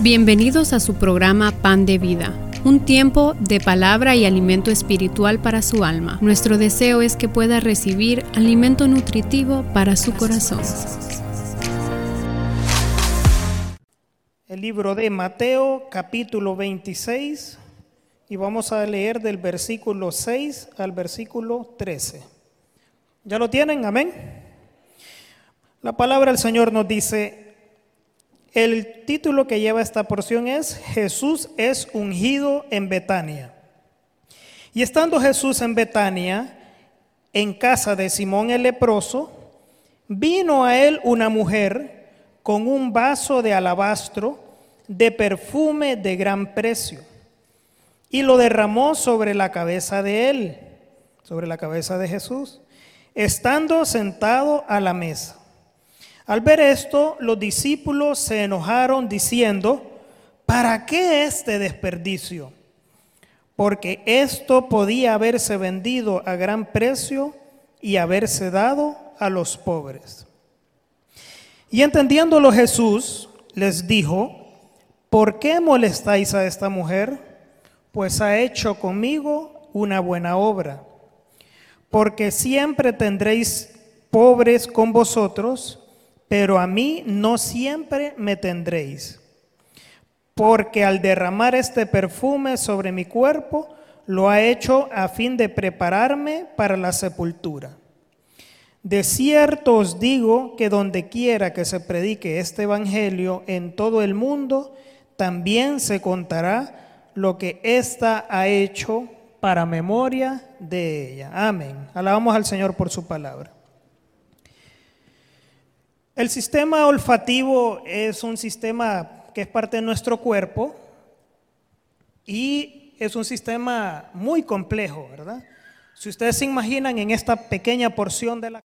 Bienvenidos a su programa Pan de Vida, un tiempo de palabra y alimento espiritual para su alma. Nuestro deseo es que pueda recibir alimento nutritivo para su corazón. El libro de Mateo capítulo 26 y vamos a leer del versículo 6 al versículo 13. ¿Ya lo tienen? Amén. La palabra del Señor nos dice, el título que lleva esta porción es Jesús es ungido en Betania. Y estando Jesús en Betania, en casa de Simón el leproso, vino a él una mujer con un vaso de alabastro de perfume de gran precio y lo derramó sobre la cabeza de él, sobre la cabeza de Jesús, estando sentado a la mesa. Al ver esto, los discípulos se enojaron diciendo, ¿para qué este desperdicio? Porque esto podía haberse vendido a gran precio y haberse dado a los pobres. Y entendiéndolo Jesús les dijo, ¿por qué molestáis a esta mujer? Pues ha hecho conmigo una buena obra. Porque siempre tendréis pobres con vosotros, pero a mí no siempre me tendréis, porque al derramar este perfume sobre mi cuerpo, lo ha hecho a fin de prepararme para la sepultura. De cierto os digo que donde quiera que se predique este Evangelio en todo el mundo, también se contará lo que ésta ha hecho para memoria de ella. Amén. Alabamos al Señor por su palabra. El sistema olfativo es un sistema que es parte de nuestro cuerpo y es un sistema muy complejo, ¿verdad? Si ustedes se imaginan en esta pequeña porción de la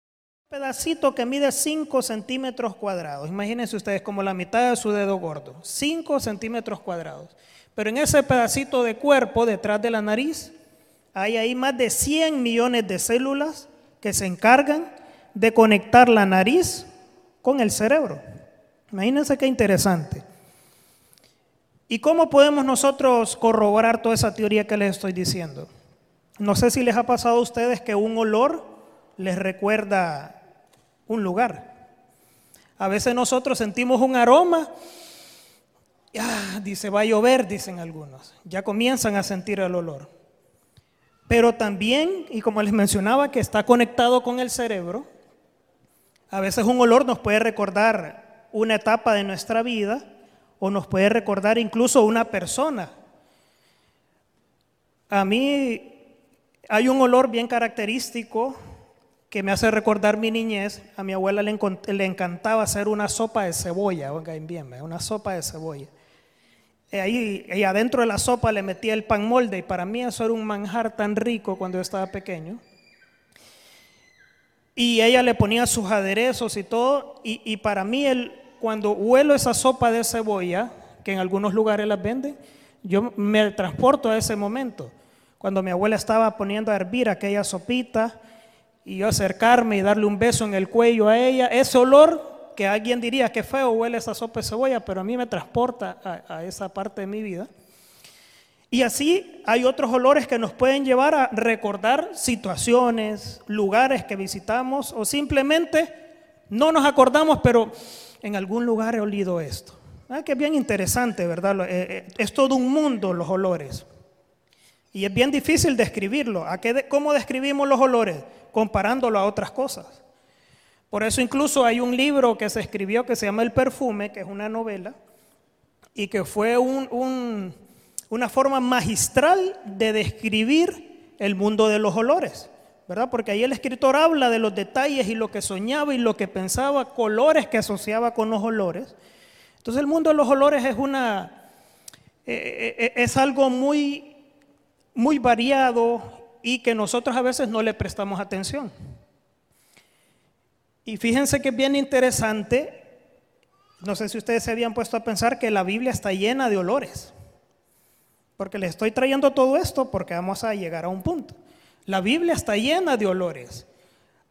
pedacito que mide 5 centímetros cuadrados, imagínense ustedes como la mitad de su dedo gordo, 5 centímetros cuadrados. Pero en ese pedacito de cuerpo, detrás de la nariz, hay ahí más de 100 millones de células que se encargan de conectar la nariz con el cerebro. Imagínense qué interesante. ¿Y cómo podemos nosotros corroborar toda esa teoría que les estoy diciendo? No sé si les ha pasado a ustedes que un olor les recuerda un lugar. A veces nosotros sentimos un aroma, ya, dice, va a llover, dicen algunos. Ya comienzan a sentir el olor. Pero también, y como les mencionaba, que está conectado con el cerebro, a veces un olor nos puede recordar una etapa de nuestra vida o nos puede recordar incluso una persona. A mí hay un olor bien característico que me hace recordar mi niñez. A mi abuela le, encantaba hacer una sopa de cebolla, oigan bien, una sopa de cebolla. Y ahí, y adentro de la sopa le metía el pan molde y para mí eso era un manjar tan rico cuando yo estaba pequeño. Y ella le ponía sus aderezos y todo. Y, para mí, el, cuando huelo esa sopa de cebolla, que en algunos lugares las venden, yo me transporto a ese momento. Cuando mi abuela estaba poniendo a hervir aquella sopita y yo acercarme y darle un beso en el cuello a ella, ese olor que alguien diría que feo huele esa sopa de cebolla, pero a mí me transporta a esa parte de mi vida. Y así hay otros olores que nos pueden llevar a recordar situaciones, lugares que visitamos o simplemente no nos acordamos, pero en algún lugar he olido esto. Ah, que es bien interesante, ¿verdad? Eh, eh, es todo un mundo los olores. Y es bien difícil describirlo. ¿A qué, ¿Cómo describimos los olores? Comparándolo a otras cosas. Por eso incluso hay un libro que se escribió que se llama El perfume, que es una novela, y que fue un una forma magistral de describir el mundo de los olores, ¿verdad? Porque ahí el escritor habla de los detalles y lo que soñaba y lo que pensaba, colores que asociaba con los olores. Entonces el mundo de los olores es una eh, eh, es algo muy muy variado y que nosotros a veces no le prestamos atención. Y fíjense que es bien interesante, no sé si ustedes se habían puesto a pensar que la Biblia está llena de olores. Porque les estoy trayendo todo esto porque vamos a llegar a un punto. La Biblia está llena de olores.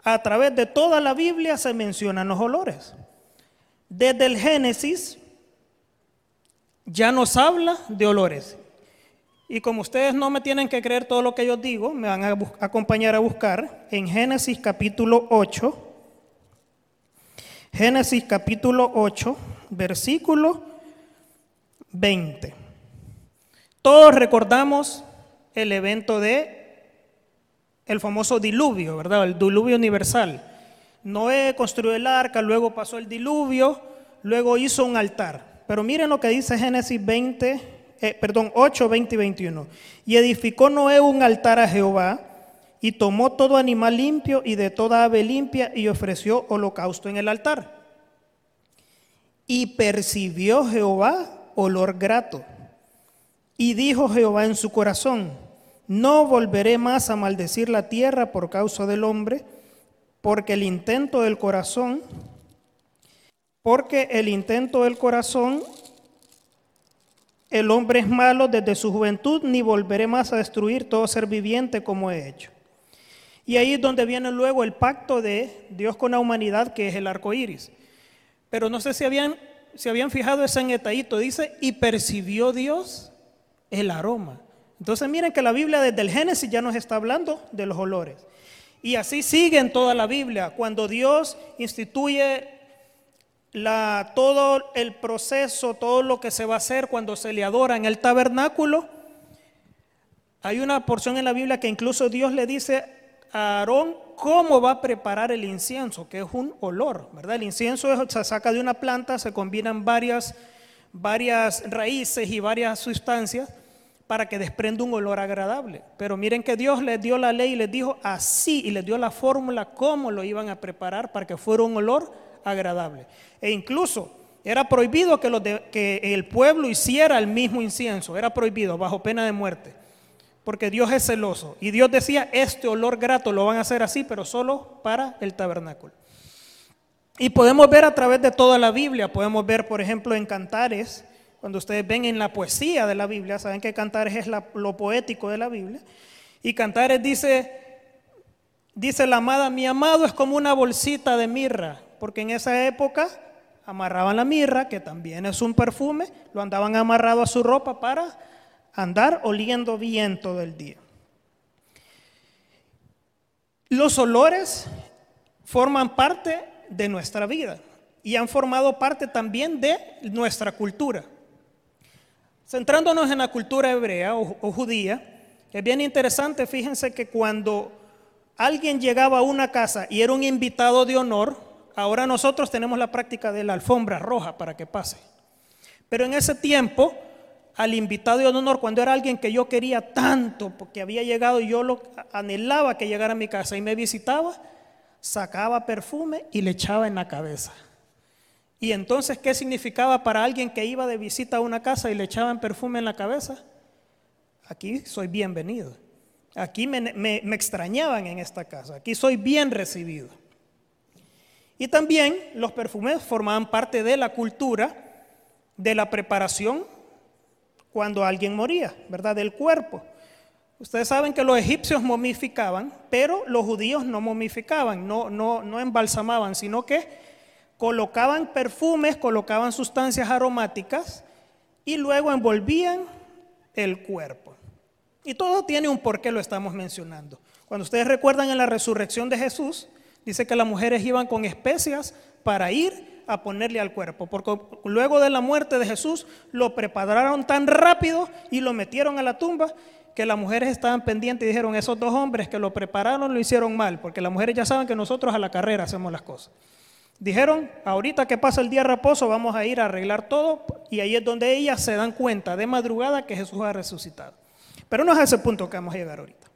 A través de toda la Biblia se mencionan los olores. Desde el Génesis ya nos habla de olores. Y como ustedes no me tienen que creer todo lo que yo digo, me van a acompañar a buscar en Génesis capítulo 8. Génesis capítulo 8, versículo 20. Todos recordamos el evento de el famoso diluvio, ¿verdad? El diluvio universal. Noé construyó el arca, luego pasó el diluvio, luego hizo un altar. Pero miren lo que dice Génesis 20, eh, perdón, 8, 20 y 21. Y edificó Noé un altar a Jehová y tomó todo animal limpio y de toda ave limpia y ofreció holocausto en el altar. Y percibió Jehová olor grato. Y dijo Jehová en su corazón, no volveré más a maldecir la tierra por causa del hombre, porque el intento del corazón porque el intento del corazón, el hombre es malo desde su juventud, ni volveré más a destruir todo ser viviente como he hecho. Y ahí es donde viene luego el pacto de Dios con la humanidad, que es el arco iris. Pero no sé si habían, si habían fijado ese netadito, dice, y percibió Dios el aroma. Entonces miren que la Biblia desde el Génesis ya nos está hablando de los olores. Y así sigue en toda la Biblia. Cuando Dios instituye todo el proceso, todo lo que se va a hacer cuando se le adora en el tabernáculo. Hay una porción en la Biblia que incluso Dios le dice a Aarón cómo va a preparar el incienso, que es un olor, ¿verdad? El incienso se saca de una planta, se combinan varias, varias raíces y varias sustancias para que desprenda un olor agradable. Pero miren que Dios les dio la ley y les dijo así y les dio la fórmula cómo lo iban a preparar para que fuera un olor agradable. E incluso era prohibido que, que el pueblo hiciera el mismo incienso, era prohibido bajo pena de muerte, porque Dios es celoso. Y Dios decía, este olor grato lo van a hacer así, pero solo para el tabernáculo. Y podemos ver a través de toda la Biblia, podemos ver, por ejemplo, en Cantares, cuando ustedes ven en la poesía de la Biblia, saben que Cantares es lo poético de la Biblia, y Cantares dice, dice la amada, mi amado es como una bolsita de mirra, porque en esa época amarraban la mirra, que también es un perfume, lo andaban amarrado a su ropa para andar oliendo bien todo el día. Los olores forman parte de nuestra vida y han formado parte también de nuestra cultura. Centrándonos en la cultura hebrea o, judía, es bien interesante, fíjense que cuando alguien llegaba a una casa y era un invitado de honor, ahora nosotros tenemos la práctica de la alfombra roja para que pase. Pero en ese tiempo, al invitado de honor, cuando era alguien que yo quería tanto, porque había llegado y yo lo anhelaba que llegara a mi casa y me visitaba, sacaba perfume y le echaba en la cabeza. Y entonces, ¿qué significaba para alguien que iba de visita a una casa y le echaban perfume en la cabeza? Aquí soy bienvenido. Aquí me, extrañaban en esta casa. Aquí soy bien recibido. Y también los perfumes formaban parte de la cultura de la preparación cuando alguien moría, ¿verdad? Del cuerpo. Ustedes saben que los egipcios momificaban, pero los judíos no momificaban, no, no, no embalsamaban, sino que colocaban perfumes, colocaban sustancias aromáticas y luego envolvían el cuerpo. Y todo tiene un por qué lo estamos mencionando. Cuando ustedes recuerdan en la resurrección de Jesús, Dice que las mujeres iban con especias para ir a ponerle al cuerpo, porque luego de la muerte de Jesús lo prepararon tan rápido y lo metieron a la tumba que las mujeres estaban pendientes y dijeron, esos dos hombres que lo prepararon lo hicieron mal, porque las mujeres ya saben que nosotros a la carrera hacemos las cosas. Dijeron, ahorita que pasa el día de reposo vamos a ir a arreglar todo y ahí es donde ellas se dan cuenta de madrugada que Jesús ha resucitado. Pero no es a ese punto que vamos a llegar ahorita.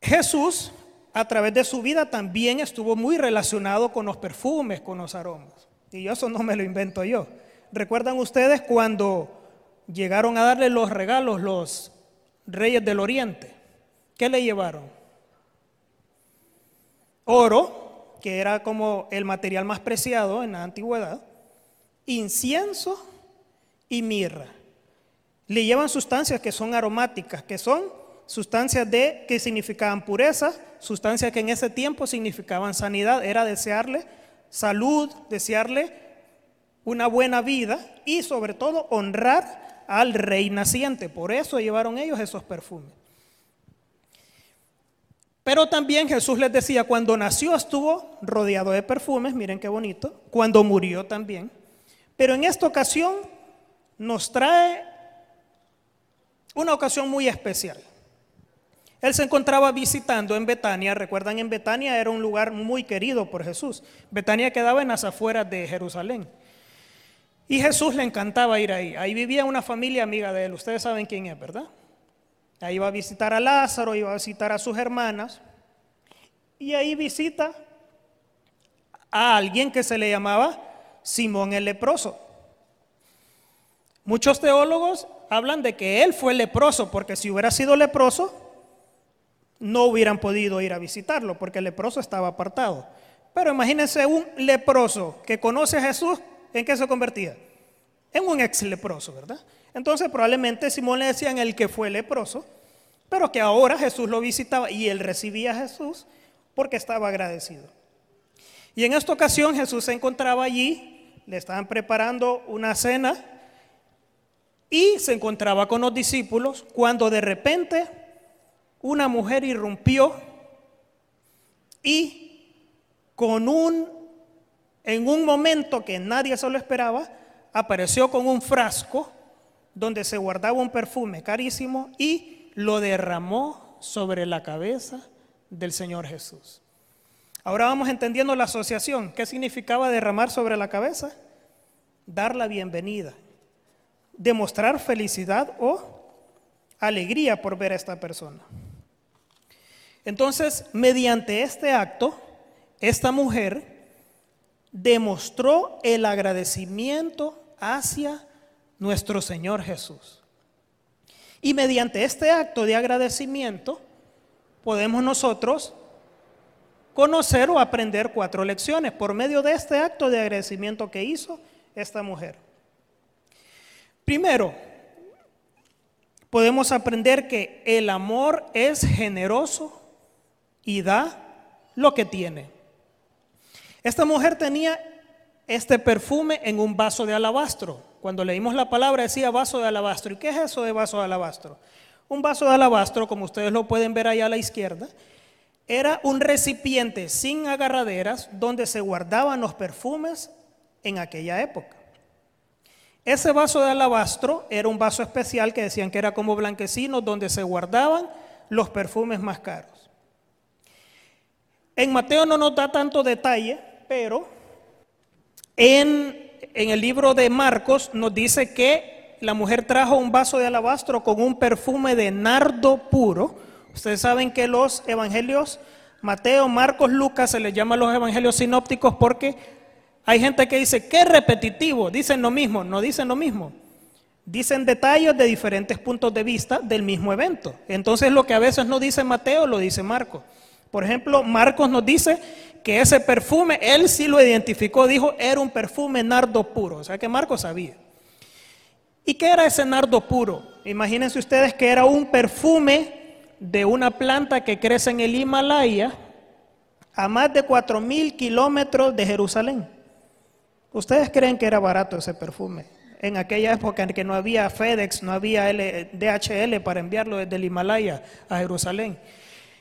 Jesús a través de su vida también estuvo muy relacionado con los perfumes, con los aromas. Y eso no me lo invento yo. ¿Recuerdan ustedes cuando llegaron a darle los regalos los reyes del oriente? ¿Qué le llevaron? Oro, que era como el material más preciado en la antigüedad, incienso y mirra. Le llevan sustancias que son aromáticas, que son sustancias de que significaban pureza, sustancias que en ese tiempo significaban sanidad, era desearle salud, desearle una buena vida y sobre todo honrar al rey naciente. Por eso llevaron ellos esos perfumes. Pero también Jesús les decía, cuando nació estuvo rodeado de perfumes, miren qué bonito, cuando murió también. Pero en esta ocasión nos trae una ocasión muy especial. Él se encontraba visitando en Betania, recuerdan en Betania era un lugar muy querido por Jesús. Betania quedaba en las afueras de Jerusalén. Y Jesús le encantaba ir ahí. Ahí vivía una familia amiga de él, ustedes saben quién es, ¿verdad? Ahí iba a visitar a Lázaro, iba a visitar a sus hermanas. Y ahí visita a alguien que se le llamaba Simón el leproso. Muchos teólogos hablan de que él fue leproso, porque si hubiera sido leproso, no hubieran podido ir a visitarlo, porque el leproso estaba apartado. Pero imagínense un leproso que conoce a Jesús, ¿en qué se convertía? En un ex leproso, ¿verdad? Entonces probablemente Simón le decían el que fue leproso, pero que ahora Jesús lo visitaba y él recibía a Jesús porque estaba agradecido. Y en esta ocasión Jesús se encontraba allí, le estaban preparando una cena y se encontraba con los discípulos cuando de repente una mujer irrumpió y con un en un momento que nadie se lo esperaba, apareció con un frasco donde se guardaba un perfume carísimo y lo derramó sobre la cabeza del Señor Jesús. Ahora vamos entendiendo la asociación. ¿Qué significaba derramar sobre la cabeza? Dar la bienvenida, demostrar felicidad o alegría por ver a esta persona. Entonces, mediante este acto, esta mujer demostró el agradecimiento hacia nuestro Señor Jesús. Y mediante este acto de agradecimiento podemos nosotros conocer o aprender cuatro lecciones por medio de este acto de agradecimiento que hizo esta mujer. Primero, podemos aprender que el amor es generoso y da lo que tiene. Esta mujer tenía este perfume en un vaso de alabastro. Cuando leímos la palabra decía vaso de alabastro. ¿Y qué es eso de vaso de alabastro? Un vaso de alabastro, como ustedes lo pueden ver allá a la izquierda, era un recipiente sin agarraderas donde se guardaban los perfumes en aquella época. Ese vaso de alabastro era un vaso especial que decían que era como blanquecino donde se guardaban los perfumes más caros. En Mateo no nos da tanto detalle, pero en, el libro de Marcos nos dice que la mujer trajo un vaso de alabastro con un perfume de nardo puro. Ustedes saben que los evangelios, Mateo, Marcos, Lucas, se les llama los evangelios sinópticos porque hay gente que dice, qué repetitivo, dicen lo mismo, no dicen lo mismo. Dicen detalles de diferentes puntos de vista del mismo evento. Entonces lo que a veces no dice Mateo, lo dice Marcos. Por ejemplo, Marcos nos dice que ese perfume, él sí lo identificó, dijo, era un perfume nardo puro. O sea que Marcos sabía. ¿Y qué era ese nardo puro? Imagínense ustedes que era un perfume de una planta que crece en el Himalaya a más de 4.000 kilómetros de Jerusalén. ¿Ustedes creen que era barato ese perfume? En aquella época en que no había FedEx, no había DHL para enviarlo desde el Himalaya a Jerusalén.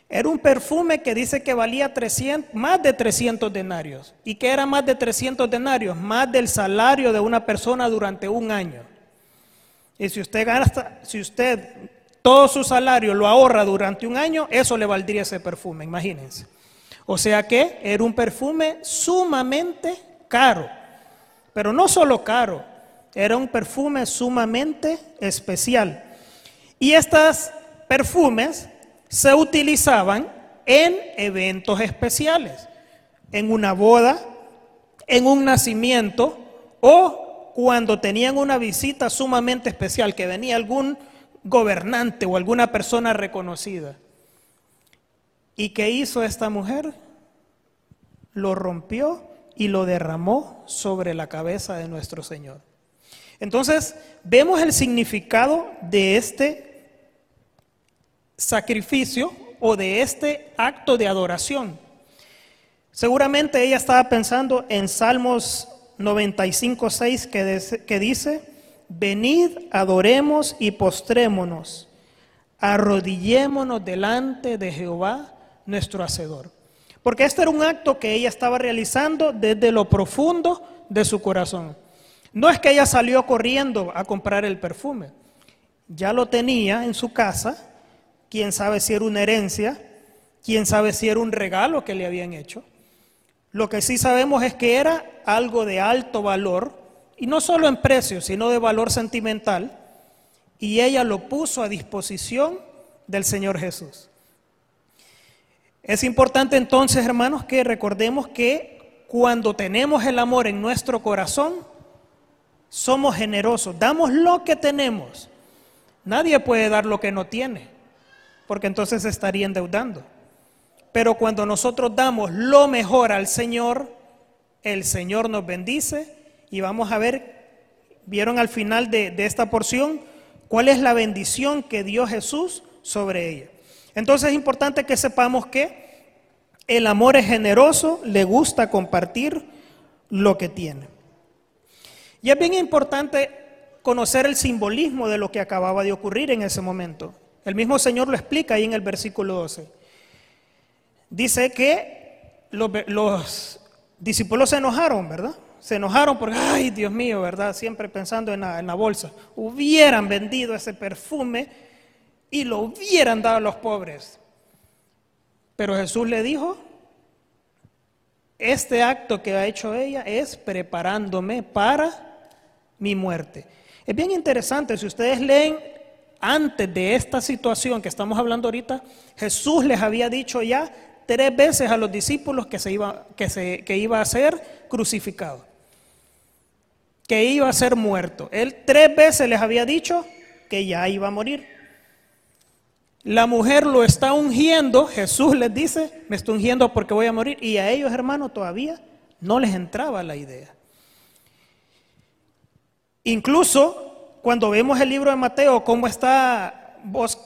Era un perfume que dice que valía 300, más de 300 denarios. ¿Y qué era más de 300 denarios? Más del salario de una persona durante un año. Y si usted gasta, si usted todo su salario lo ahorra durante un año, eso le valdría ese perfume, imagínense. O sea que era un perfume sumamente caro. Pero no solo caro, era un perfume sumamente especial. Y estos perfumes se utilizaban en eventos especiales, en una boda, en un nacimiento o cuando tenían una visita sumamente especial, que venía algún gobernante o alguna persona reconocida. ¿Y qué hizo esta mujer? Lo rompió y lo derramó sobre la cabeza de nuestro Señor. Entonces, vemos el significado de este sacrificio o de este acto de adoración. Seguramente ella estaba pensando en Salmos 95, 6 que, que dice, venid, adoremos y postrémonos, arrodillémonos delante de Jehová, nuestro Hacedor. Porque este era un acto que ella estaba realizando desde lo profundo de su corazón. No es que ella salió corriendo a comprar el perfume, ya lo tenía en su casa, quién sabe si era una herencia, quién sabe si era un regalo que le habían hecho. Lo que sí sabemos es que era algo de alto valor, y no solo en precio, sino de valor sentimental, y ella lo puso a disposición del Señor Jesús. Es importante entonces, hermanos, que recordemos que cuando tenemos el amor en nuestro corazón, somos generosos, damos lo que tenemos. Nadie puede dar lo que no tiene, porque entonces se estaría endeudando. Pero cuando nosotros damos lo mejor al Señor, el Señor nos bendice y vamos a ver, vieron al final de, de esta porción, cuál es la bendición que dio Jesús sobre ella. Entonces es importante que sepamos que el amor es generoso, le gusta compartir lo que tiene. Y es bien importante conocer el simbolismo de lo que acababa de ocurrir en ese momento. El mismo Señor lo explica ahí en el versículo 12. Dice que los, discípulos se enojaron, ¿verdad? Se enojaron porque, ay Dios mío, ¿verdad? Siempre pensando en la, en la bolsa. Hubieran vendido ese perfume y lo hubieran dado a los pobres. Pero Jesús le dijo, este acto que ha hecho ella es preparándome para mi muerte. Es bien interesante, si ustedes leen antes de esta situación que estamos hablando ahorita, Jesús les había dicho ya tres veces a los discípulos que, se iba, que, se, que iba a ser crucificado, que iba a ser muerto. Él tres veces les había dicho que ya iba a morir. La mujer lo está ungiendo, Jesús les dice, me está ungiendo porque voy a morir. Y a ellos, hermanos, todavía no les entraba la idea. Incluso cuando vemos el libro de Mateo, cómo está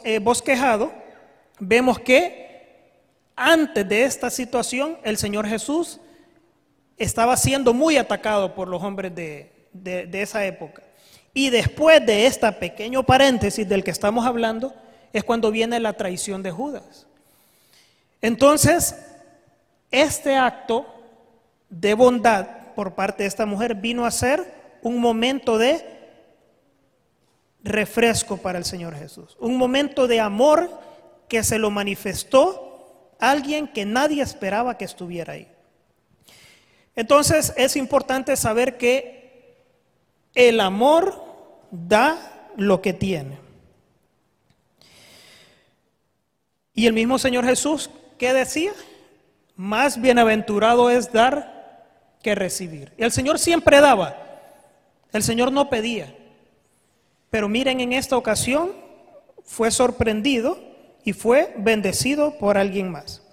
eh, bosquejado, vemos que antes de esta situación el Señor Jesús estaba siendo muy atacado por los hombres de, de esa época. Y después de este pequeño paréntesis del que estamos hablando, es cuando viene la traición de Judas. Entonces, este acto de bondad por parte de esta mujer vino a ser un momento de refresco para el Señor Jesús, un momento de amor que se lo manifestó alguien que nadie esperaba que estuviera ahí. Entonces es importante saber que el amor da lo que tiene. Y el mismo Señor Jesús, ¿qué decía? Más bienaventurado es dar que recibir. Y el Señor siempre daba. El Señor no pedía. Pero miren, en esta ocasión fue sorprendido y fue bendecido por alguien más.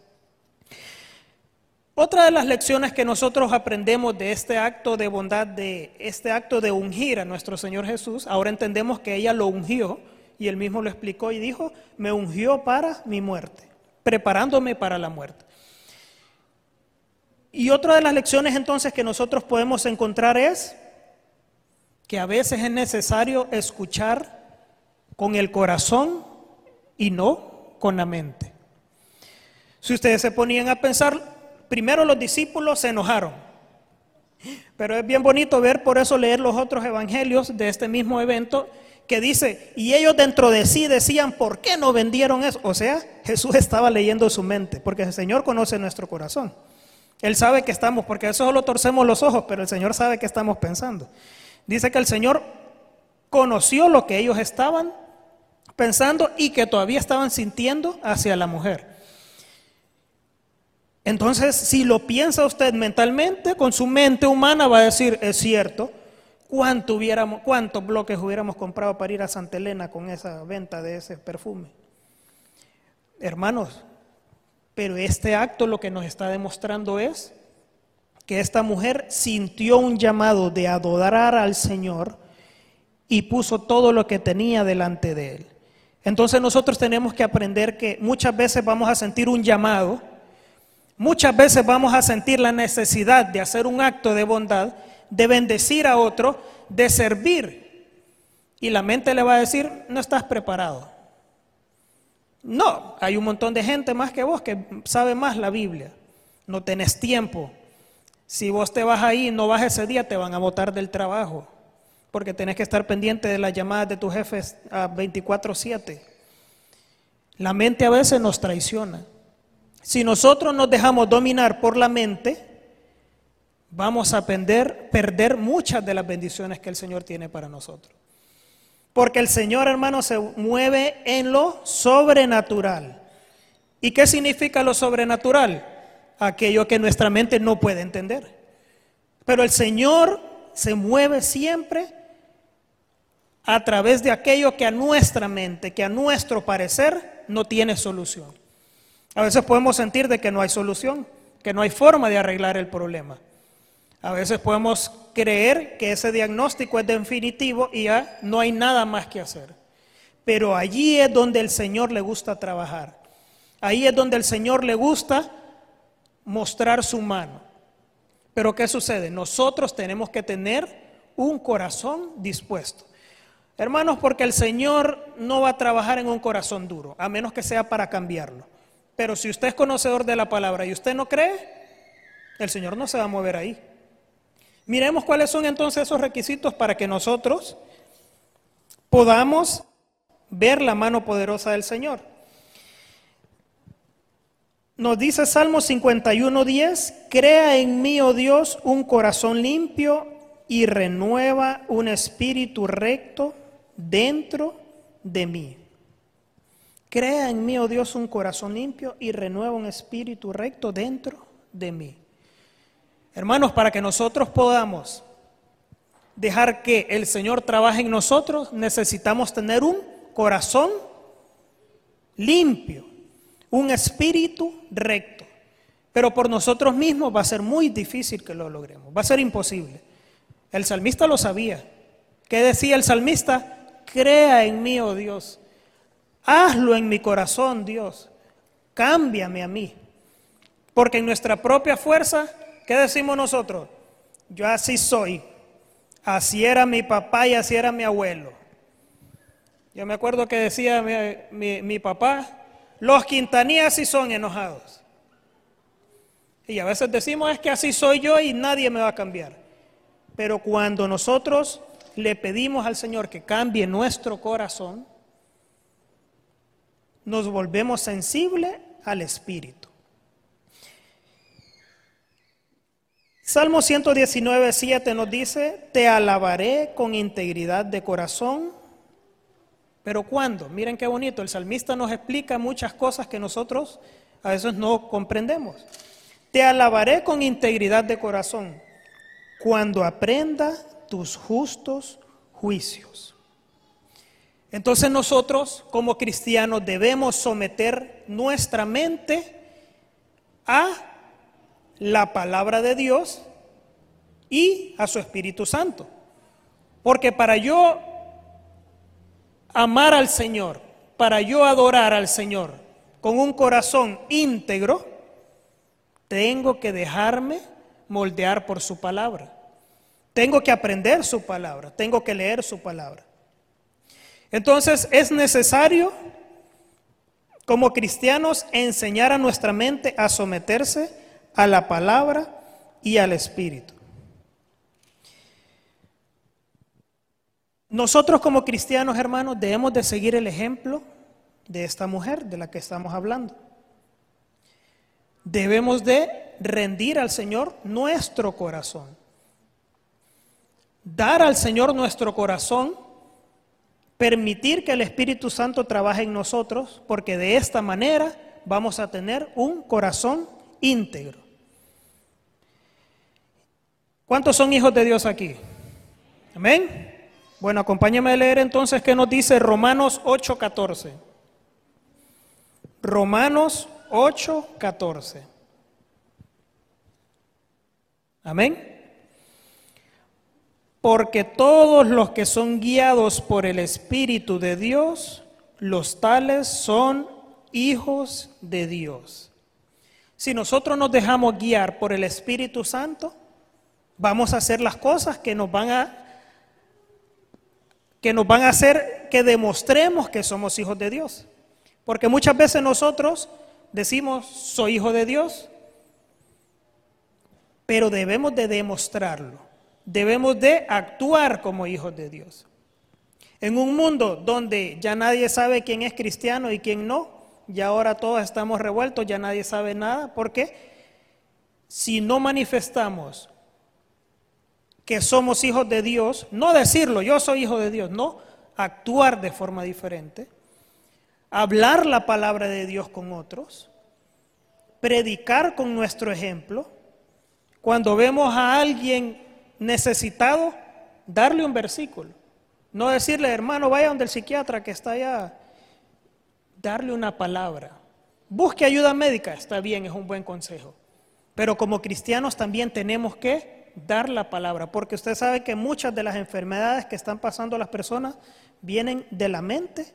Otra de las lecciones que nosotros aprendemos de este acto de bondad, de este acto de ungir a nuestro Señor Jesús, ahora entendemos que ella lo ungió y él mismo lo explicó y dijo, me ungió para mi muerte, preparándome para la muerte. Y otra de las lecciones entonces que nosotros podemos encontrar es que a veces es necesario escuchar con el corazón y no con la mente. Si ustedes se ponían a pensar, primero los discípulos se enojaron, pero es bien bonito ver, por eso leer los otros evangelios de este mismo evento, que dice, y ellos dentro de sí decían, ¿por qué no vendieron eso? O sea, Jesús estaba leyendo su mente, porque el Señor conoce nuestro corazón. Él sabe que estamos, porque eso solo torcemos los ojos, pero el Señor sabe que estamos pensando. Dice que el Señor conoció lo que ellos estaban pensando y que todavía estaban sintiendo hacia la mujer. Entonces, si lo piensa usted mentalmente, con su mente humana va a decir, es cierto, ¿cuánto hubiéramos, ¿cuántos bloques hubiéramos comprado para ir a Santa Elena con esa venta de ese perfume? Hermanos, pero este acto lo que nos está demostrando es que esta mujer sintió un llamado de adorar al Señor y puso todo lo que tenía delante de él. Entonces nosotros tenemos que aprender que muchas veces vamos a sentir un llamado, muchas veces vamos a sentir la necesidad de hacer un acto de bondad, de bendecir a otro, de servir. Y la mente le va a decir, no estás preparado. No, hay un montón de gente más que vos que sabe más la Biblia. No tenés tiempo. Si vos te vas ahí y no vas ese día, te van a botar del trabajo. Porque tenés que estar pendiente de las llamadas de tus jefes a 24-7. La mente a veces nos traiciona. Si nosotros nos dejamos dominar por la mente, vamos a perder, perder muchas de las bendiciones que el Señor tiene para nosotros. Porque el Señor, hermano, se mueve en lo sobrenatural. ¿Y qué significa lo sobrenatural? Aquello que nuestra mente no puede entender. Pero el Señor se mueve siempre a través de aquello que a nuestra mente, que a nuestro parecer no tiene solución. A veces podemos sentir de que no hay solución, que no hay forma de arreglar el problema. A veces podemos creer que ese diagnóstico es definitivo y ya no hay nada más que hacer. Pero allí es donde el Señor le gusta trabajar. Ahí es donde el Señor le gusta mostrar su mano. Pero ¿qué sucede? Nosotros tenemos que tener un corazón dispuesto. Hermanos, porque el Señor no va a trabajar en un corazón duro, a menos que sea para cambiarlo. Pero si usted es conocedor de la palabra y usted no cree, el Señor no se va a mover ahí. Miremos cuáles son entonces esos requisitos para que nosotros podamos ver la mano poderosa del Señor. Nos dice Salmo 51:10, crea en mí, oh Dios, un corazón limpio y renueva un espíritu recto dentro de mí. Crea en mí, oh Dios, un corazón limpio y renueva un espíritu recto dentro de mí. Hermanos, para que nosotros podamos dejar que el Señor trabaje en nosotros, necesitamos tener un corazón limpio, un espíritu recto. Pero por nosotros mismos va a ser muy difícil que lo logremos, va a ser imposible. El salmista lo sabía. ¿Qué decía el salmista? Crea en mí, oh Dios. Hazlo en mi corazón, Dios. Cámbiame a mí. Porque en nuestra propia fuerza ¿Qué decimos nosotros? Yo así soy. Así era mi papá y así era mi abuelo. Yo me acuerdo que decía mi, papá, los quintanías sí son enojados. Y a veces decimos es que así soy yo y nadie me va a cambiar. Pero cuando nosotros le pedimos al Señor que cambie nuestro corazón, nos volvemos sensibles al Espíritu. Salmo 119, 7 nos dice, te alabaré con integridad de corazón. Pero ¿cuándo? Miren qué bonito, el salmista nos explica muchas cosas que nosotros a veces no comprendemos. Te alabaré con integridad de corazón cuando aprenda tus justos juicios. Entonces nosotros como cristianos debemos someter nuestra mente a la palabra de Dios y a su Espíritu Santo. Porque para yo amar al Señor, para yo adorar al Señor con un corazón íntegro, tengo que dejarme moldear por su palabra. Tengo que aprender su palabra, tengo que leer su palabra. Entonces es necesario, como cristianos, enseñar a nuestra mente a someterse a la palabra y al Espíritu. Nosotros como cristianos, hermanos, debemos de seguir el ejemplo de esta mujer de la que estamos hablando. Debemos de rendir al Señor nuestro corazón. Dar al Señor nuestro corazón, permitir que el Espíritu Santo trabaje en nosotros, porque de esta manera vamos a tener un corazón íntegro. ¿Cuántos son hijos de Dios aquí? Amén. Bueno, acompáñame a leer entonces qué nos dice Romanos 8:14. Romanos 8:14. Amén. Porque todos los que son guiados por el Espíritu de Dios, los tales son hijos de Dios. Si nosotros nos dejamos guiar por el Espíritu Santo, Vamos a hacer las cosas que nos van a que nos van a hacer que demostremos que somos hijos de Dios. Porque muchas veces nosotros decimos, soy hijo de Dios, pero debemos de demostrarlo. Debemos de actuar como hijos de Dios. En un mundo donde ya nadie sabe quién es cristiano y quién no, y ahora todos estamos revueltos, ya nadie sabe nada, porque si no manifestamos que somos hijos de Dios, no decirlo, yo soy hijo de Dios, no, actuar de forma diferente, hablar la palabra de Dios con otros, predicar con nuestro ejemplo, cuando vemos a alguien necesitado, darle un versículo, no decirle, hermano, vaya donde el psiquiatra que está allá, darle una palabra. Busque ayuda médica, está bien, es un buen consejo. Pero como cristianos también tenemos que dar la palabra, porque usted sabe que muchas de las enfermedades que están pasando las personas vienen de la mente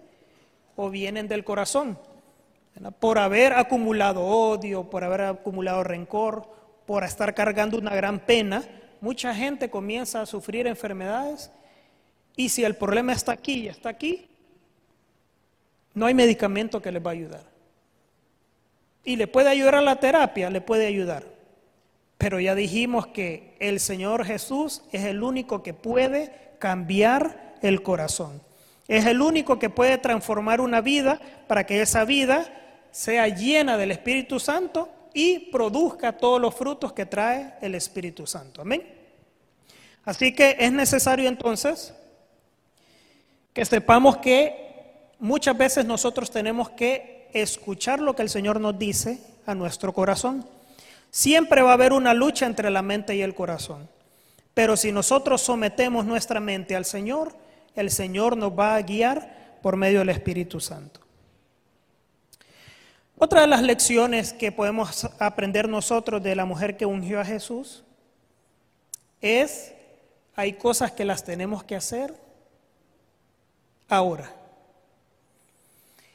o vienen del corazón, por haber acumulado odio, por haber acumulado rencor, por estar cargando una gran pena, mucha gente comienza a sufrir enfermedades y si el problema está aquí y está aquí, no hay medicamento que les va a ayudar. Y le puede ayudar a la terapia, le puede ayudar. Pero ya dijimos que el Señor Jesús es el único que puede cambiar el corazón. Es el único que puede transformar una vida para que esa vida sea llena del Espíritu Santo y produzca todos los frutos que trae el Espíritu Santo. Amén. Así que es necesario entonces que sepamos que muchas veces nosotros tenemos que escuchar lo que el Señor nos dice a nuestro corazón. Siempre va a haber una lucha entre la mente y el corazón. Pero si nosotros sometemos nuestra mente al Señor, el Señor nos va a guiar por medio del Espíritu Santo. Otra de las lecciones que podemos aprender nosotros de la mujer que ungió a Jesús es, hay cosas que las tenemos que hacer ahora.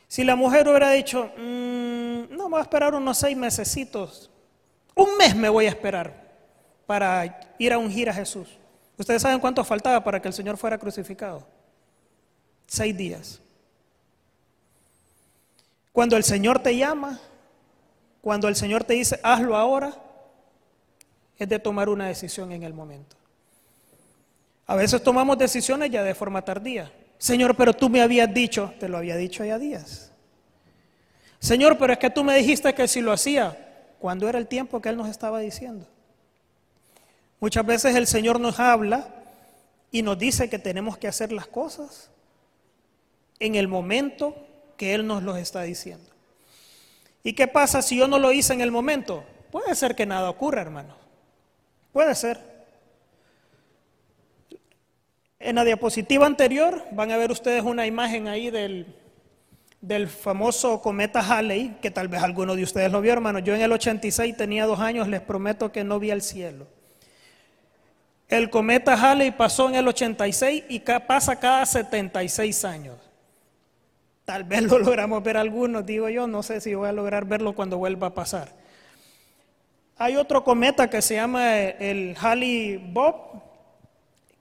Si la mujer hubiera dicho, mm, no, voy a esperar unos seis mesecitos un mes me voy a esperar para ir a ungir a Jesús. ¿Ustedes saben cuánto faltaba para que el Señor fuera crucificado? Seis días. Cuando el Señor te llama, cuando el Señor te dice, hazlo ahora, es de tomar una decisión en el momento. A veces tomamos decisiones ya de forma tardía. Señor, pero tú me habías dicho, te lo había dicho ya días. Señor, pero es que tú me dijiste que si lo hacía, cuando era el tiempo que Él nos estaba diciendo. Muchas veces el Señor nos habla y nos dice que tenemos que hacer las cosas en el momento que Él nos los está diciendo. ¿Y qué pasa si yo no lo hice en el momento? Puede ser que nada ocurra, hermano. Puede ser. En la diapositiva anterior van a ver ustedes una imagen ahí del, del famoso cometa Halley, que tal vez alguno de ustedes lo vio, hermano. Yo en el 86 tenía dos años, les prometo que no vi el cielo. El cometa Halley pasó en el 86 y pasa cada 76 años. Tal vez lo logramos ver algunos, digo yo, no sé si voy a lograr verlo cuando vuelva a pasar. Hay otro cometa que se llama el Halley Bob,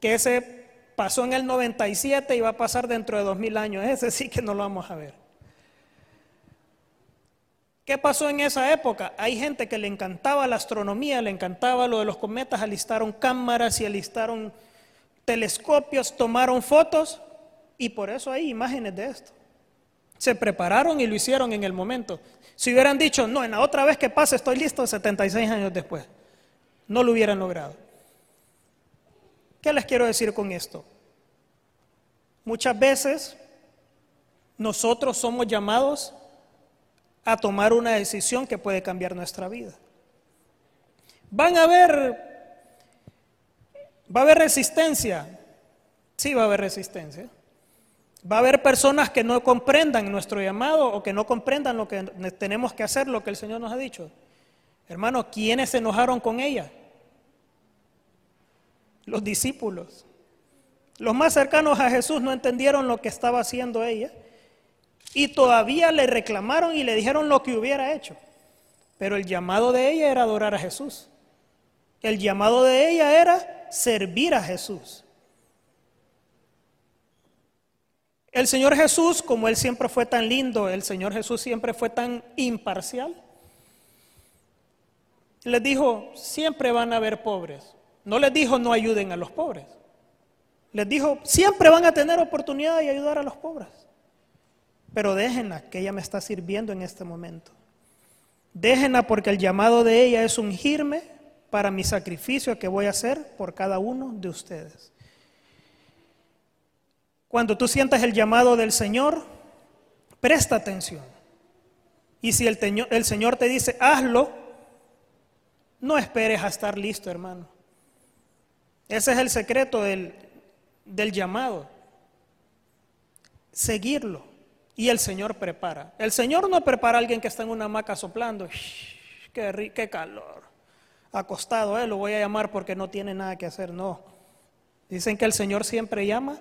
que ese pasó en el 97 y va a pasar dentro de 2000 años. Ese sí que no lo vamos a ver. ¿Qué pasó en esa época? Hay gente que le encantaba la astronomía, le encantaba lo de los cometas, alistaron cámaras y alistaron telescopios, tomaron fotos y por eso hay imágenes de esto. Se prepararon y lo hicieron en el momento. Si hubieran dicho, no, en la otra vez que pase estoy listo 76 años después, no lo hubieran logrado. ¿Qué les quiero decir con esto? Muchas veces nosotros somos llamados a tomar una decisión que puede cambiar nuestra vida. Van a haber, va a haber resistencia, sí va a haber resistencia. Va a haber personas que no comprendan nuestro llamado o que no comprendan lo que tenemos que hacer, lo que el Señor nos ha dicho. Hermano, ¿quiénes se enojaron con ella? Los discípulos. Los más cercanos a Jesús no entendieron lo que estaba haciendo ella y todavía le reclamaron y le dijeron lo que hubiera hecho. Pero el llamado de ella era adorar a Jesús. El llamado de ella era servir a Jesús. El Señor Jesús, como Él siempre fue tan lindo, el Señor Jesús siempre fue tan imparcial, les dijo, siempre van a haber pobres. No les dijo, no ayuden a los pobres. Les dijo, siempre van a tener oportunidad de ayudar a los pobres. Pero déjenla, que ella me está sirviendo en este momento. Déjenla porque el llamado de ella es ungirme para mi sacrificio que voy a hacer por cada uno de ustedes. Cuando tú sientas el llamado del Señor, presta atención. Y si el, Señor te dice, hazlo, no esperes a estar listo, hermano. Ese es el secreto del llamado. Seguirlo. Y el Señor prepara. El Señor no prepara a alguien que está en una hamaca soplando. Qué, qué calor. Acostado, eh, lo voy a llamar porque no tiene nada que hacer. No. Dicen que el Señor siempre llama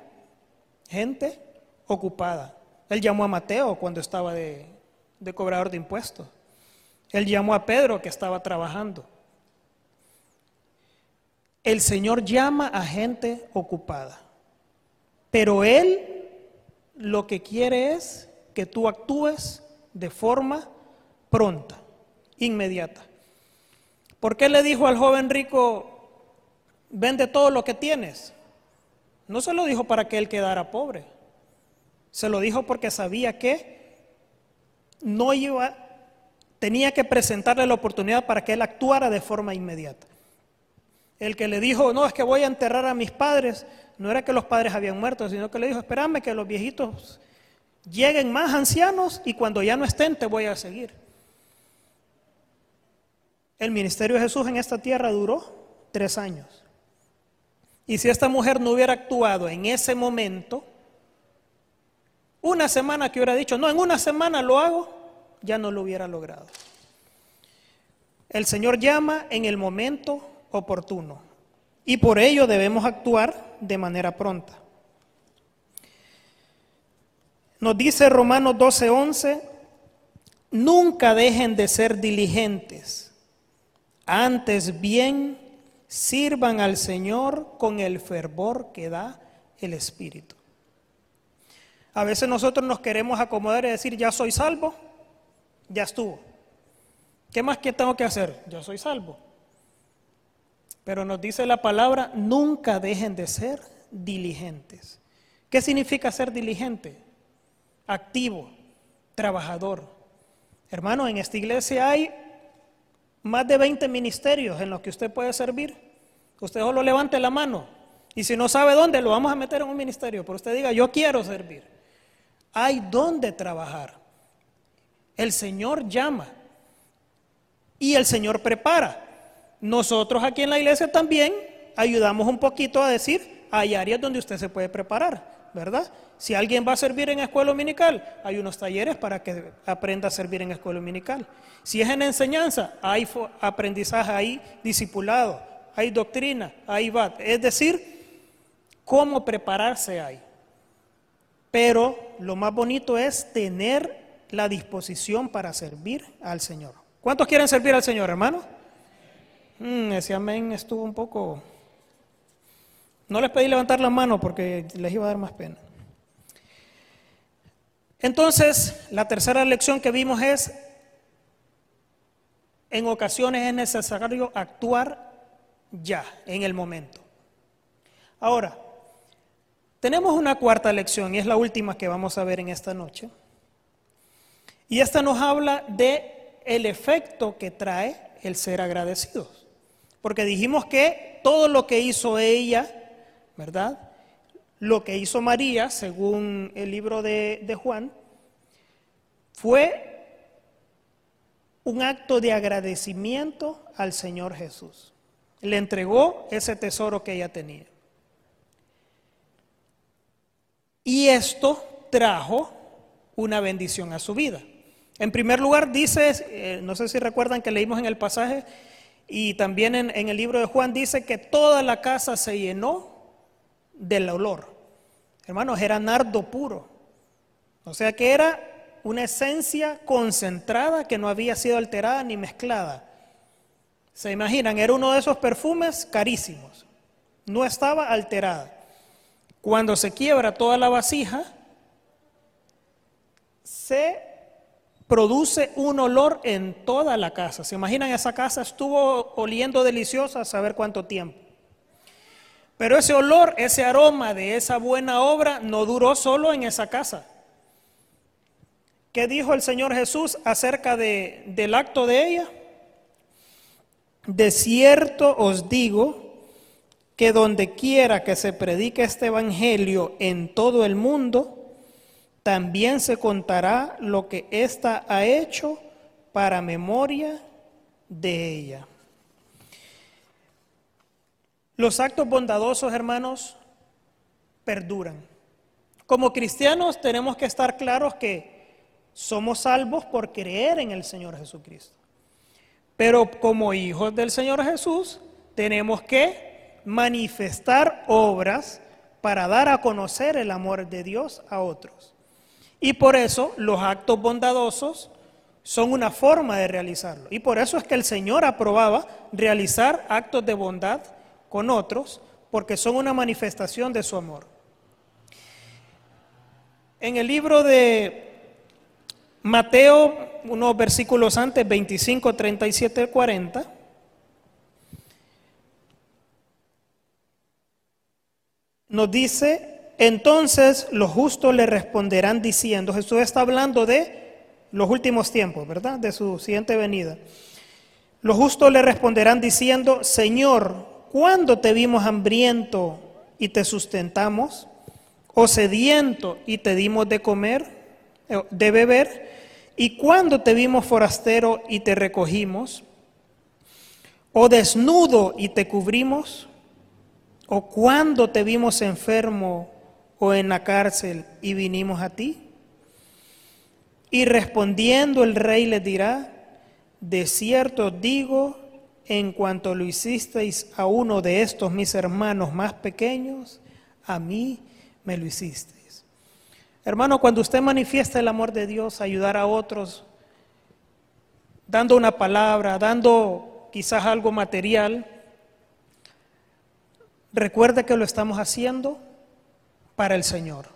gente ocupada. Él llamó a Mateo cuando estaba de, de cobrador de impuestos. Él llamó a Pedro que estaba trabajando. El Señor llama a gente ocupada. Pero Él lo que quiere es que tú actúes de forma pronta, inmediata. ¿Por qué le dijo al joven rico, vende todo lo que tienes? No se lo dijo para que él quedara pobre. Se lo dijo porque sabía que no iba, tenía que presentarle la oportunidad para que él actuara de forma inmediata. El que le dijo, no, es que voy a enterrar a mis padres, no era que los padres habían muerto, sino que le dijo, espérame que los viejitos lleguen más ancianos y cuando ya no estén te voy a seguir. El ministerio de Jesús en esta tierra duró tres años. Y si esta mujer no hubiera actuado en ese momento, una semana que hubiera dicho, no, en una semana lo hago, ya no lo hubiera logrado. El Señor llama en el momento oportuno y por ello debemos actuar de manera pronta. Nos dice Romanos 12:11, nunca dejen de ser diligentes, antes bien sirvan al Señor con el fervor que da el Espíritu. A veces nosotros nos queremos acomodar y decir, ya soy salvo, ya estuvo. ¿Qué más que tengo que hacer? Ya soy salvo. Pero nos dice la palabra, nunca dejen de ser diligentes. ¿Qué significa ser diligente? Activo, trabajador. Hermano, en esta iglesia hay más de 20 ministerios en los que usted puede servir. Usted solo levante la mano. Y si no sabe dónde, lo vamos a meter en un ministerio. Pero usted diga, yo quiero servir. Hay donde trabajar. El Señor llama. Y el Señor prepara. Nosotros aquí en la iglesia también ayudamos un poquito a decir, hay áreas donde usted se puede preparar, ¿verdad? Si alguien va a servir en escuela dominical, hay unos talleres para que aprenda a servir en escuela dominical. Si es en enseñanza, hay aprendizaje, hay discipulado, hay doctrina, hay va. Es decir, cómo prepararse hay. Pero lo más bonito es tener la disposición para servir al Señor. ¿Cuántos quieren servir al Señor, hermano? Mm, ese amén estuvo un poco... No les pedí levantar la mano porque les iba a dar más pena. Entonces, la tercera lección que vimos es, en ocasiones es necesario actuar ya, en el momento. Ahora, tenemos una cuarta lección y es la última que vamos a ver en esta noche. Y esta nos habla de el efecto que trae el ser agradecidos. Porque dijimos que todo lo que hizo ella, ¿verdad? Lo que hizo María, según el libro de, de Juan, fue un acto de agradecimiento al Señor Jesús. Le entregó ese tesoro que ella tenía. Y esto trajo una bendición a su vida. En primer lugar, dice, eh, no sé si recuerdan que leímos en el pasaje, y también en, el libro de Juan dice que toda la casa se llenó del olor. Hermanos, era nardo puro. O sea que era una esencia concentrada que no había sido alterada ni mezclada. Se imaginan, era uno de esos perfumes carísimos. No estaba alterada. Cuando se quiebra toda la vasija, se produce un olor en toda la casa. ¿Se imaginan? Esa casa estuvo oliendo deliciosa a saber cuánto tiempo. Pero ese olor, ese aroma de esa buena obra no duró solo en esa casa. ¿Qué dijo el Señor Jesús acerca de, del acto de ella? De cierto os digo que donde quiera que se predique este evangelio en todo el mundo, también se contará lo que ésta ha hecho para memoria de ella. Los actos bondadosos, hermanos, perduran. Como cristianos tenemos que estar claros que somos salvos por creer en el Señor Jesucristo. Pero como hijos del Señor Jesús tenemos que manifestar obras para dar a conocer el amor de Dios a otros. Y por eso los actos bondadosos son una forma de realizarlo. Y por eso es que el Señor aprobaba realizar actos de bondad con otros, porque son una manifestación de su amor. En el libro de Mateo, unos versículos antes, 25, 37, 40, nos dice, entonces los justos le responderán diciendo, Jesús está hablando de los últimos tiempos, ¿verdad? De su siguiente venida. Los justos le responderán diciendo, Señor, ¿cuándo te vimos hambriento y te sustentamos? ¿O sediento y te dimos de comer, eh, de beber? ¿Y cuándo te vimos forastero y te recogimos? ¿O desnudo y te cubrimos? ¿O cuándo te vimos enfermo o en la cárcel y vinimos a ti? Y respondiendo el rey le dirá, de cierto digo, en cuanto lo hicisteis a uno de estos mis hermanos más pequeños, a mí me lo hicisteis. Hermano, cuando usted manifiesta el amor de Dios, ayudar a otros, dando una palabra, dando quizás algo material, recuerde que lo estamos haciendo para el Señor.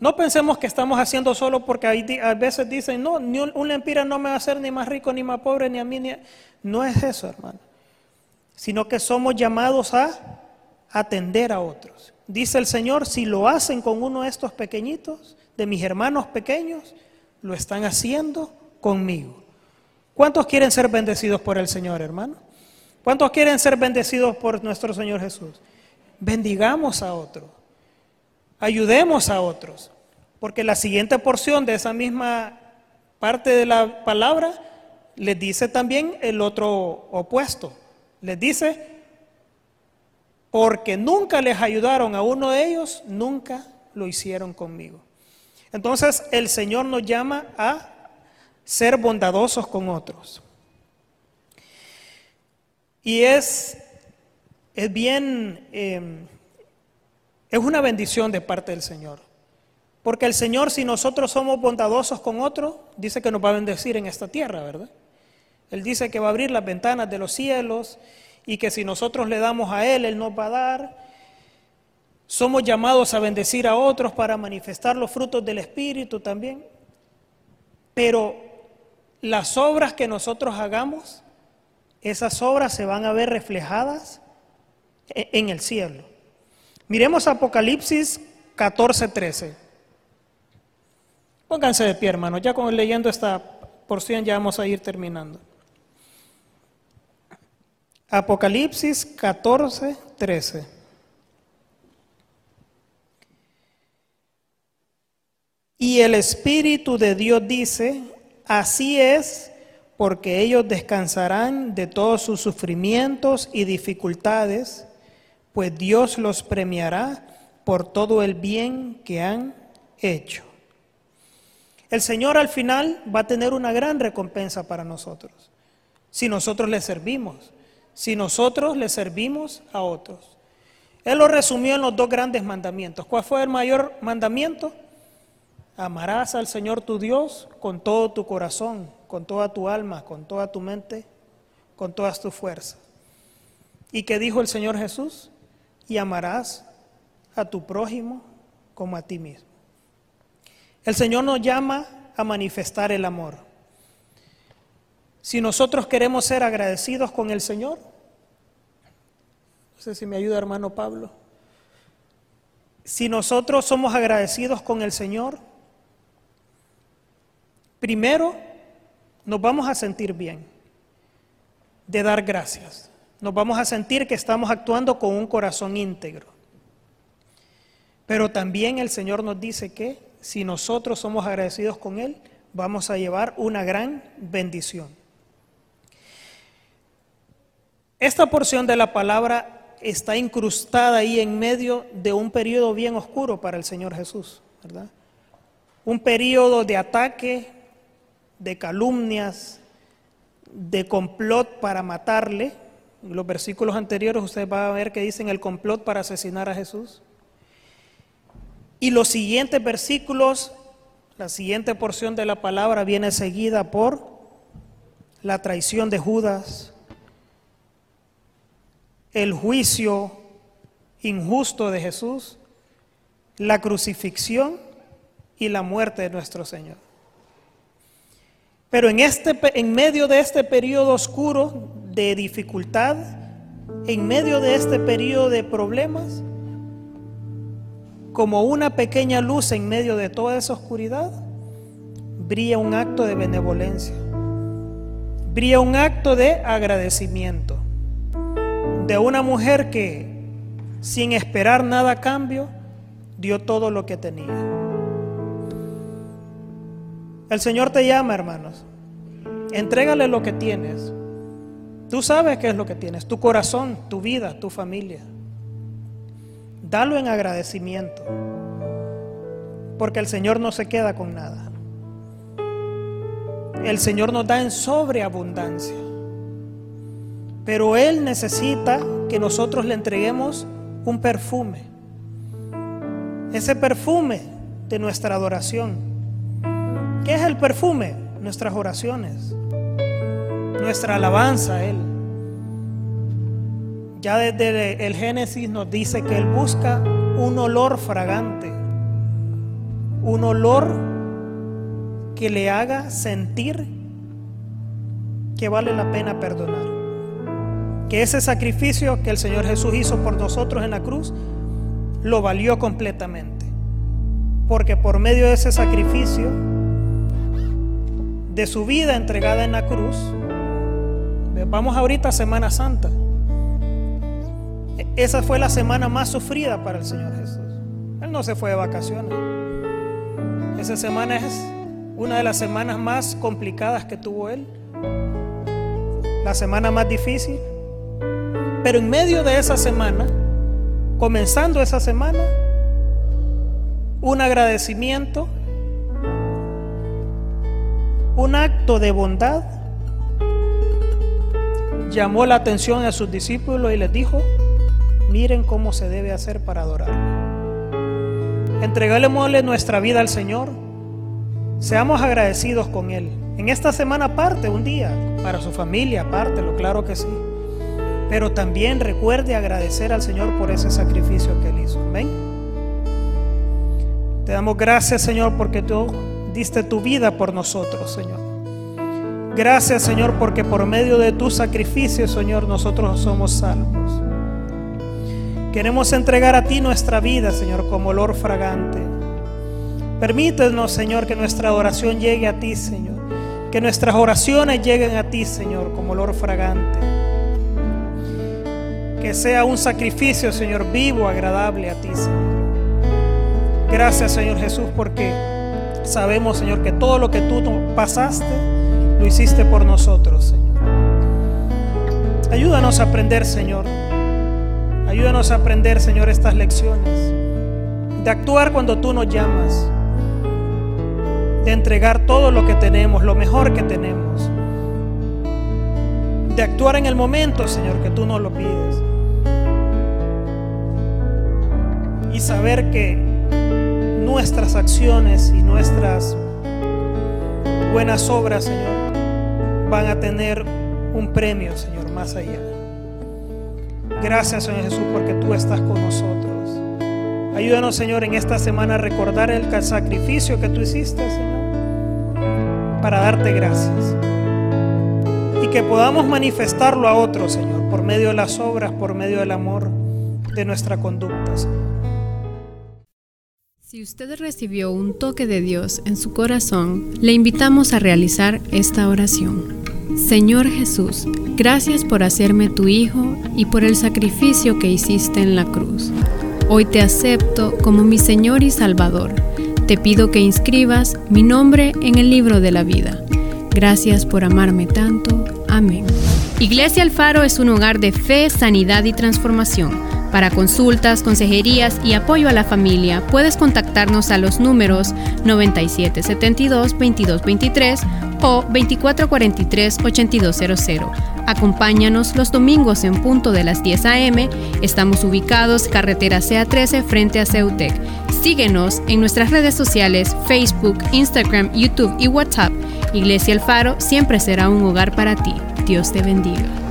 No pensemos que estamos haciendo solo porque a veces dicen, no, ni un lempira no me va a hacer ni más rico ni más pobre ni a mí. Ni No es eso, hermano. Sino que somos llamados a atender a otros. Dice el Señor, si lo hacen con uno de estos pequeñitos, de mis hermanos pequeños, lo están haciendo conmigo. ¿Cuántos quieren ser bendecidos por el Señor, hermano? ¿Cuántos quieren ser bendecidos por nuestro Señor Jesús? Bendigamos a otros ayudemos a otros. Porque la siguiente porción de esa misma parte de la palabra les dice también el otro opuesto. Les dice, porque nunca les ayudaron a uno de ellos, nunca lo hicieron conmigo. Entonces el Señor nos llama a ser bondadosos con otros. Y es, es bien eh, es una bendición de parte del Señor. Porque el Señor, si nosotros somos bondadosos con otro, dice que nos va a bendecir en esta tierra, ¿verdad? Él dice que va a abrir las ventanas de los cielos y que si nosotros le damos a Él, Él nos va a dar. Somos llamados a bendecir a otros para manifestar los frutos del Espíritu también. Pero las obras que nosotros hagamos, esas obras se van a ver reflejadas e-, en el cielo. Miremos Apocalipsis 14, 13. Pónganse de pie, hermano. Ya con leyendo esta porción ya vamos a ir terminando. Apocalipsis 14, 13. Y el Espíritu de Dios dice, así es, porque ellos descansarán de todos sus sufrimientos y dificultades pues Dios los premiará por todo el bien que han hecho. El Señor al final va a tener una gran recompensa para nosotros, si nosotros le servimos, si nosotros le servimos a otros. Él lo resumió en los dos grandes mandamientos. ¿Cuál fue el mayor mandamiento? Amarás al Señor tu Dios con todo tu corazón, con toda tu alma, con toda tu mente, con todas tus fuerzas. ¿Y qué dijo el Señor Jesús? Y amarás a tu prójimo como a ti mismo. El Señor nos llama a manifestar el amor. Si nosotros queremos ser agradecidos con el Señor, no sé si me ayuda hermano Pablo, si nosotros somos agradecidos con el Señor, primero nos vamos a sentir bien de dar gracias. Nos vamos a sentir que estamos actuando con un corazón íntegro. Pero también el Señor nos dice que si nosotros somos agradecidos con Él, vamos a llevar una gran bendición. Esta porción de la palabra está incrustada ahí en medio de un periodo bien oscuro para el Señor Jesús, ¿verdad? Un periodo de ataque, de calumnias, de complot para matarle. Los versículos anteriores usted va a ver que dicen el complot para asesinar a Jesús. Y los siguientes versículos, la siguiente porción de la palabra viene seguida por la traición de Judas, el juicio injusto de Jesús, la crucifixión y la muerte de nuestro Señor. Pero en, este, en medio de este periodo oscuro de dificultad, en medio de este periodo de problemas, como una pequeña luz en medio de toda esa oscuridad, brilla un acto de benevolencia, brilla un acto de agradecimiento de una mujer que sin esperar nada a cambio dio todo lo que tenía. El Señor te llama, hermanos. Entrégale lo que tienes. Tú sabes qué es lo que tienes, tu corazón, tu vida, tu familia. Dalo en agradecimiento, porque el Señor no se queda con nada. El Señor nos da en sobreabundancia. Pero Él necesita que nosotros le entreguemos un perfume. Ese perfume de nuestra adoración. ¿Qué es el perfume? Nuestras oraciones. Nuestra alabanza a Él. Ya desde el Génesis nos dice que Él busca un olor fragante. Un olor que le haga sentir que vale la pena perdonar que ese sacrificio que el Señor Jesús hizo por nosotros en la cruz lo valió completamente. Porque por medio de ese sacrificio, de su vida entregada en la cruz, vamos ahorita a Semana Santa. Esa fue la semana más sufrida para el Señor Jesús. Él no se fue de vacaciones. Esa semana es una de las semanas más complicadas que tuvo Él. La semana más difícil pero en medio de esa semana, comenzando esa semana, un agradecimiento, un acto de bondad, llamó la atención a sus discípulos y les dijo, miren cómo se debe hacer para adorar. Entreguémosle nuestra vida al Señor, seamos agradecidos con Él. En esta semana parte un día, para su familia, lo claro que sí. Pero también recuerde agradecer al Señor por ese sacrificio que Él hizo. Amén. Te damos gracias, Señor, porque tú diste tu vida por nosotros, Señor. Gracias, Señor, porque por medio de tu sacrificio, Señor, nosotros somos salvos. Queremos entregar a ti nuestra vida, Señor, como olor fragante. Permítenos, Señor, que nuestra adoración llegue a ti, Señor. Que nuestras oraciones lleguen a ti, Señor, como olor fragante. Que sea un sacrificio, Señor, vivo, agradable a ti, Señor. Gracias, Señor Jesús, porque sabemos, Señor, que todo lo que tú pasaste, lo hiciste por nosotros, Señor. Ayúdanos a aprender, Señor. Ayúdanos a aprender, Señor, estas lecciones. De actuar cuando tú nos llamas. De entregar todo lo que tenemos, lo mejor que tenemos. De actuar en el momento, Señor, que tú nos lo pides. y saber que nuestras acciones y nuestras buenas obras, Señor, van a tener un premio, Señor, más allá. Gracias, Señor Jesús, porque tú estás con nosotros. Ayúdanos, Señor, en esta semana a recordar el sacrificio que tú hiciste, Señor, para darte gracias. Y que podamos manifestarlo a otros, Señor, por medio de las obras, por medio del amor de nuestra conducta, Señor. Si usted recibió un toque de Dios en su corazón, le invitamos a realizar esta oración. Señor Jesús, gracias por hacerme tu Hijo y por el sacrificio que hiciste en la cruz. Hoy te acepto como mi Señor y Salvador. Te pido que inscribas mi nombre en el libro de la vida. Gracias por amarme tanto. Amén. Iglesia Alfaro es un hogar de fe, sanidad y transformación. Para consultas, consejerías y apoyo a la familia, puedes contactarnos a los números 9772-2223 o 2443-8200. Acompáñanos los domingos en punto de las 10 a.m. Estamos ubicados carretera CA13 frente a Ceutec. Síguenos en nuestras redes sociales Facebook, Instagram, YouTube y WhatsApp. Iglesia El Faro siempre será un hogar para ti. Dios te bendiga.